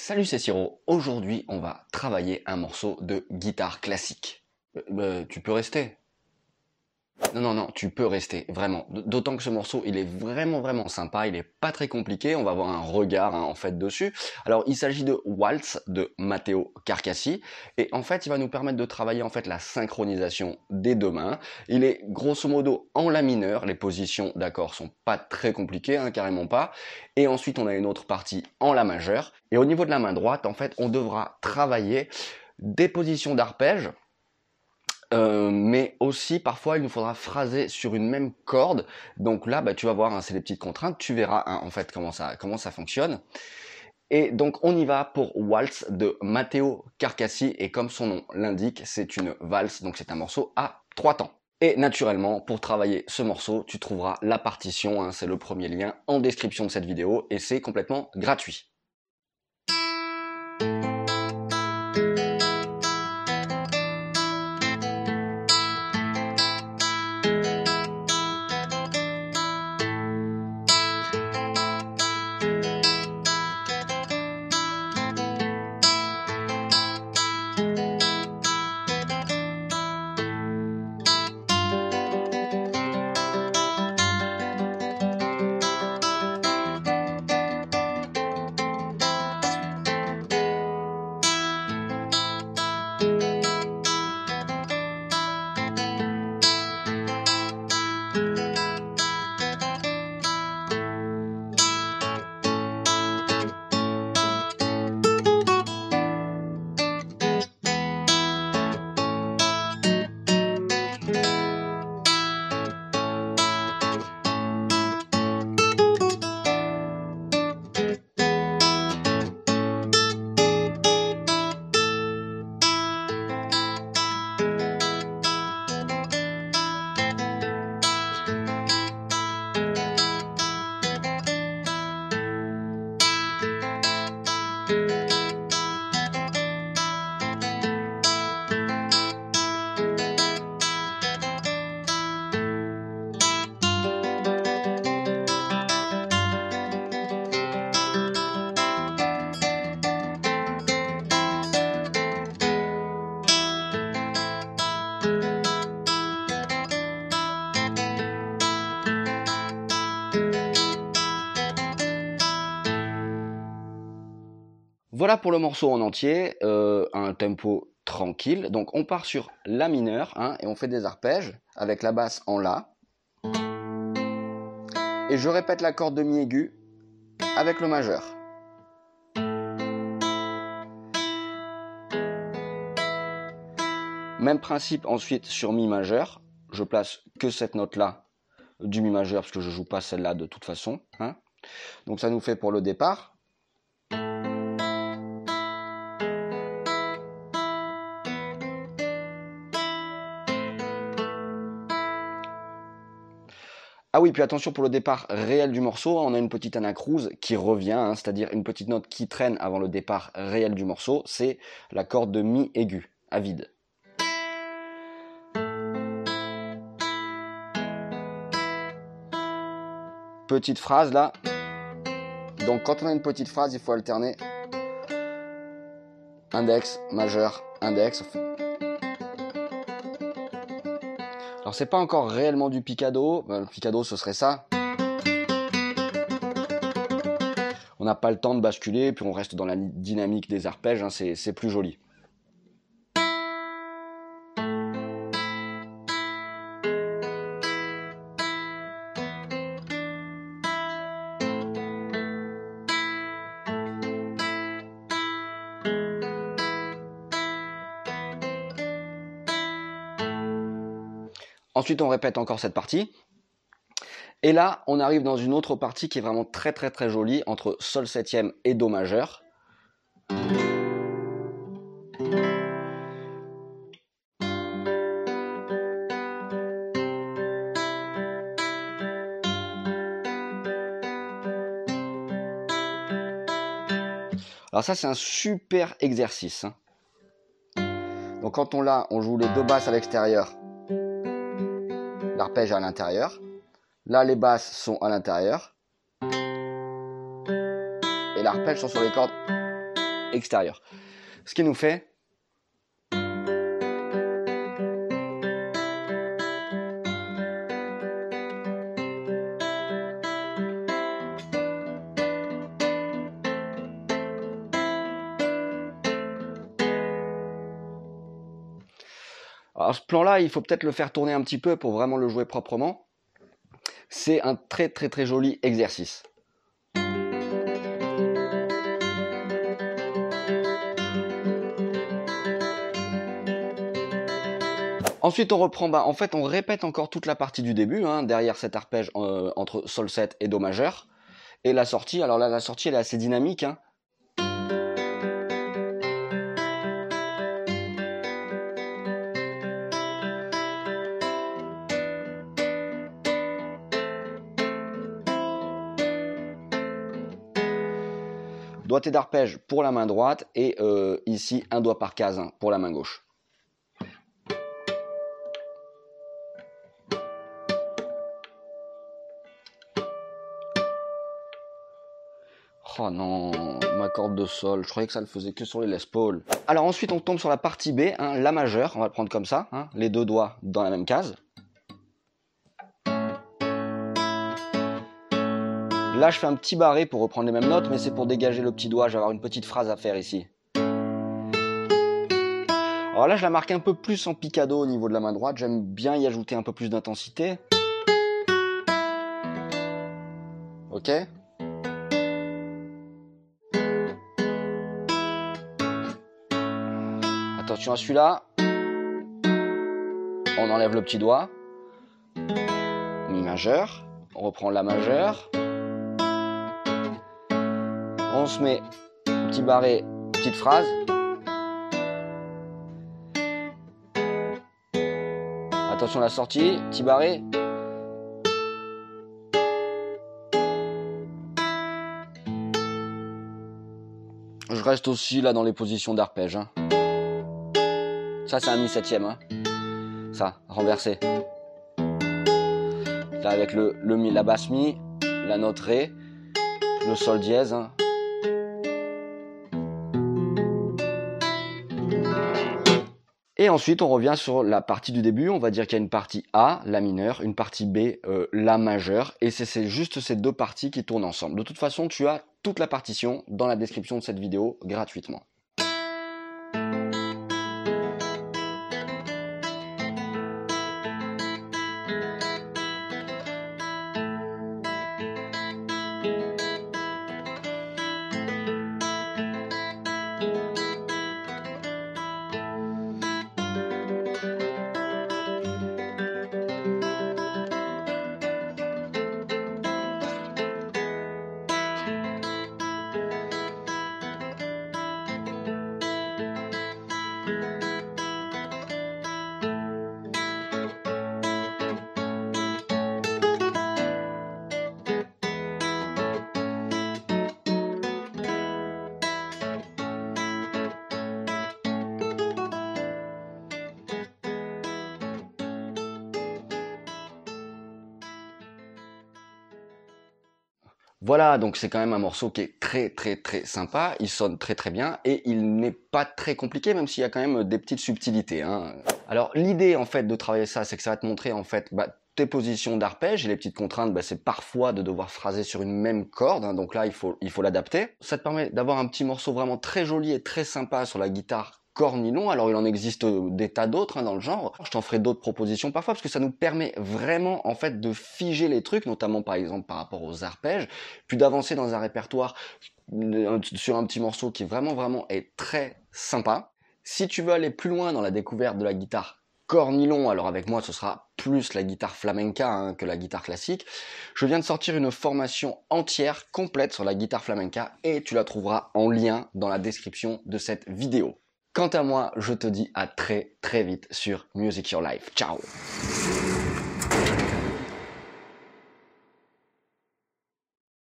Salut, c'est Siro. Aujourd'hui, on va travailler un morceau de guitare classique. Euh, bah, tu peux rester. Non, non, non, tu peux rester, vraiment. D'autant que ce morceau, il est vraiment, vraiment sympa, il est pas très compliqué, on va avoir un regard hein, en fait dessus. Alors, il s'agit de Waltz de Matteo Carcassi, et en fait, il va nous permettre de travailler en fait la synchronisation des deux mains. Il est grosso modo en la mineur, les positions d'accords sont pas très compliquées, hein, carrément pas. Et ensuite, on a une autre partie en la majeure. Et au niveau de la main droite, en fait, on devra travailler des positions d'arpège, euh, mais aussi parfois il nous faudra phraser sur une même corde. Donc là, bah, tu vas voir, hein, c'est les petites contraintes. Tu verras hein, en fait comment ça comment ça fonctionne. Et donc on y va pour Waltz de Matteo Carcassi et comme son nom l'indique, c'est une valse, donc c'est un morceau à trois temps. Et naturellement, pour travailler ce morceau, tu trouveras la partition, hein, c'est le premier lien en description de cette vidéo et c'est complètement gratuit. Voilà pour le morceau en entier, euh, un tempo tranquille. Donc on part sur La mineur hein, et on fait des arpèges avec la basse en La. Et je répète la corde de Mi aigu avec le majeur. Même principe ensuite sur Mi majeur. Je place que cette note là du Mi majeur parce que je joue pas celle-là de toute façon. Hein. Donc ça nous fait pour le départ Ah oui, puis attention pour le départ réel du morceau, on a une petite anacrouse qui revient, hein, c'est-à-dire une petite note qui traîne avant le départ réel du morceau, c'est la corde de mi aigu, à vide. Petite phrase là. Donc quand on a une petite phrase, il faut alterner index, majeur, index. Alors c'est pas encore réellement du picado, ben, le picado ce serait ça. On n'a pas le temps de basculer, puis on reste dans la dynamique des arpèges, hein, c'est plus joli. Ensuite, on répète encore cette partie. Et là, on arrive dans une autre partie qui est vraiment très très très jolie entre Sol septième et Do majeur. Alors ça, c'est un super exercice. Hein. Donc quand on l'a, on joue les deux basses à l'extérieur l'arpège à l'intérieur. Là, les basses sont à l'intérieur. Et l'arpège sont sur les cordes extérieur. Ce qui nous fait Alors ce plan-là, il faut peut-être le faire tourner un petit peu pour vraiment le jouer proprement. C'est un très très très joli exercice. Ensuite, on reprend, bah, en fait, on répète encore toute la partie du début, hein, derrière cet arpège euh, entre Sol 7 et Do majeur. Et la sortie, alors là, la sortie, elle est assez dynamique. Hein. Doigté d'arpège pour la main droite et euh, ici un doigt par case hein, pour la main gauche. Oh non, ma corde de sol, je croyais que ça ne faisait que sur les Les Paul. Alors ensuite on tombe sur la partie B, hein, la majeure, on va le prendre comme ça, hein, les deux doigts dans la même case. Là, je fais un petit barré pour reprendre les mêmes notes, mais c'est pour dégager le petit doigt. Je une petite phrase à faire ici. Alors là, je la marque un peu plus en picado au niveau de la main droite. J'aime bien y ajouter un peu plus d'intensité. Ok Attention à celui-là. On enlève le petit doigt. Mi majeur. On reprend la majeure. On se met petit barré, petite phrase. Attention à la sortie, petit barré. Je reste aussi là dans les positions d'arpège. Hein. Ça c'est un mi septième. Hein. Ça, renversé. Là avec le, la basse mi, la note ré, le sol dièse. Hein. Et ensuite, on revient sur la partie du début. On va dire qu'il y a une partie A, la mineure, une partie B, euh, la majeure. Et c'est juste ces deux parties qui tournent ensemble. De toute façon, tu as toute la partition dans la description de cette vidéo gratuitement. Voilà, donc c'est quand même un morceau qui est très très très sympa, il sonne très très bien et il n'est pas très compliqué même s'il y a quand même des petites subtilités. Hein. Alors l'idée en fait de travailler ça, c'est que ça va te montrer en fait bah, tes positions d'arpège et les petites contraintes, bah, c'est parfois de devoir phraser sur une même corde, hein. donc là il faut il faut l'adapter. Ça te permet d'avoir un petit morceau vraiment très joli et très sympa sur la guitare cornilon. Alors il en existe euh, des tas d'autres hein, dans le genre. Je t'en ferai d'autres propositions parfois parce que ça nous permet vraiment en fait de figer les trucs, notamment par exemple par rapport aux arpèges, puis d'avancer dans un répertoire euh, sur un petit morceau qui vraiment vraiment est très sympa. Si tu veux aller plus loin dans la découverte de la guitare cornilon, alors avec moi ce sera plus la guitare flamenca hein, que la guitare classique. Je viens de sortir une formation entière complète sur la guitare flamenca et tu la trouveras en lien dans la description de cette vidéo. Quant à moi, je te dis à très très vite sur Music Your Life. Ciao